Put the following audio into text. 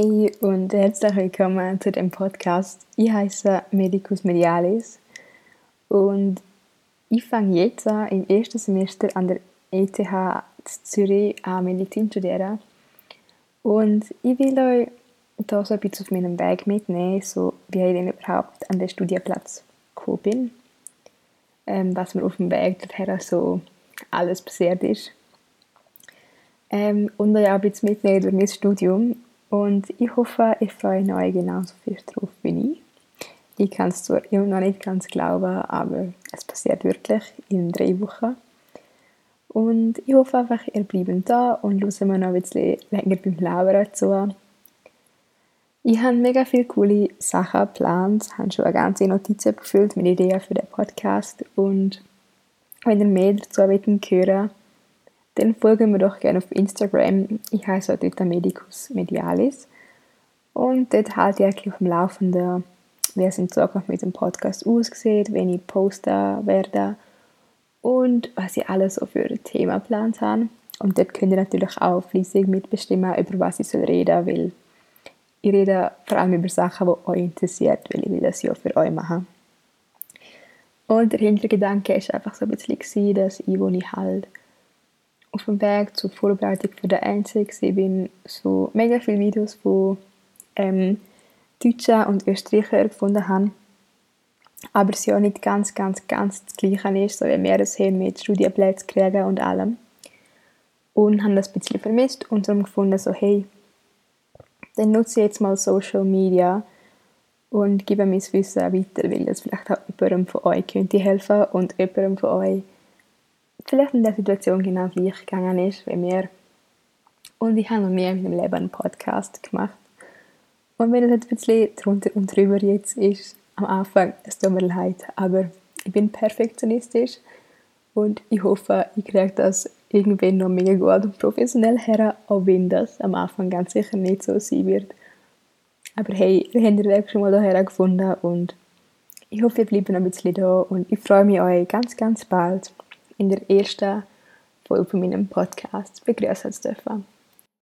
Hey und herzlich willkommen zu dem Podcast. Ich heiße Medicus Medialis und ich fange jetzt an, im ersten Semester an der ETH Zürich an Medizin zu studieren. Und ich will euch da so ein bisschen auf meinem Weg mitnehmen, so wie ich denn überhaupt an den Studienplatz gekommen bin. Ähm, was mir auf dem Weg dorthin so alles passiert ist. Ähm, und euch auch ein bisschen mitnehmen durch mein Studium und ich hoffe, ich freue euch genauso viel drauf wie ich. Ich kann es zwar immer noch nicht ganz glauben, aber es passiert wirklich in drei Wochen. Und ich hoffe einfach, ihr bleibt da und hört mir noch ein bisschen länger beim Labern zu. Ich habe mega viele coole Sachen geplant, habe schon eine ganze Notizen gefüllt mit Ideen für den Podcast und wenn ihr mehr dazu wollt hören dann folgen wir doch gerne auf Instagram. Ich heiße dort Medicus Medialis. Und dort halte ich eigentlich auf dem Laufenden, wie es in Zukunft mit dem Podcast aussieht, wenn ich posten werde und was ich alles so für Thema geplant habe. Und dort könnt ihr natürlich auch fließig mitbestimmen, über was ich reden soll, weil ich rede vor allem über Sachen, die euch interessiert, weil ich will das ja für euch machen. Und der Hintergedanke war einfach so ein bisschen, dass ich, wo ich halt auf dem Weg zur Vorbereitung für den ich bin so mega viele Videos von ähm, Deutschen und Österreicher gefunden habe. Aber es ja nicht ganz, ganz, ganz das Gleiche ist, so wie wir es haben mit Studienplätzen kriegen und allem. Und habe das ein bisschen vermisst und darum gefunden, so hey, dann nutze ich jetzt mal Social Media und gebe mein Wissen weiter, weil das vielleicht auch jemandem von euch könnte helfen und jemandem von euch vielleicht in der Situation genau gleich gegangen ist wie mir. Und ich habe noch nie in meinem Leben einen Podcast gemacht. Und wenn es ein bisschen drunter und drüber jetzt ist, am Anfang, es tut mir leid, aber ich bin perfektionistisch und ich hoffe, ich kriege das irgendwann noch mega gut und professionell her, auch wenn das am Anfang ganz sicher nicht so sein wird. Aber hey, wir haben den Weg schon mal hierher gefunden und ich hoffe, ihr bleibt noch ein bisschen da und ich freue mich, euch ganz, ganz bald in der ersten Folge von meinem Podcast begrüßen zu dürfen.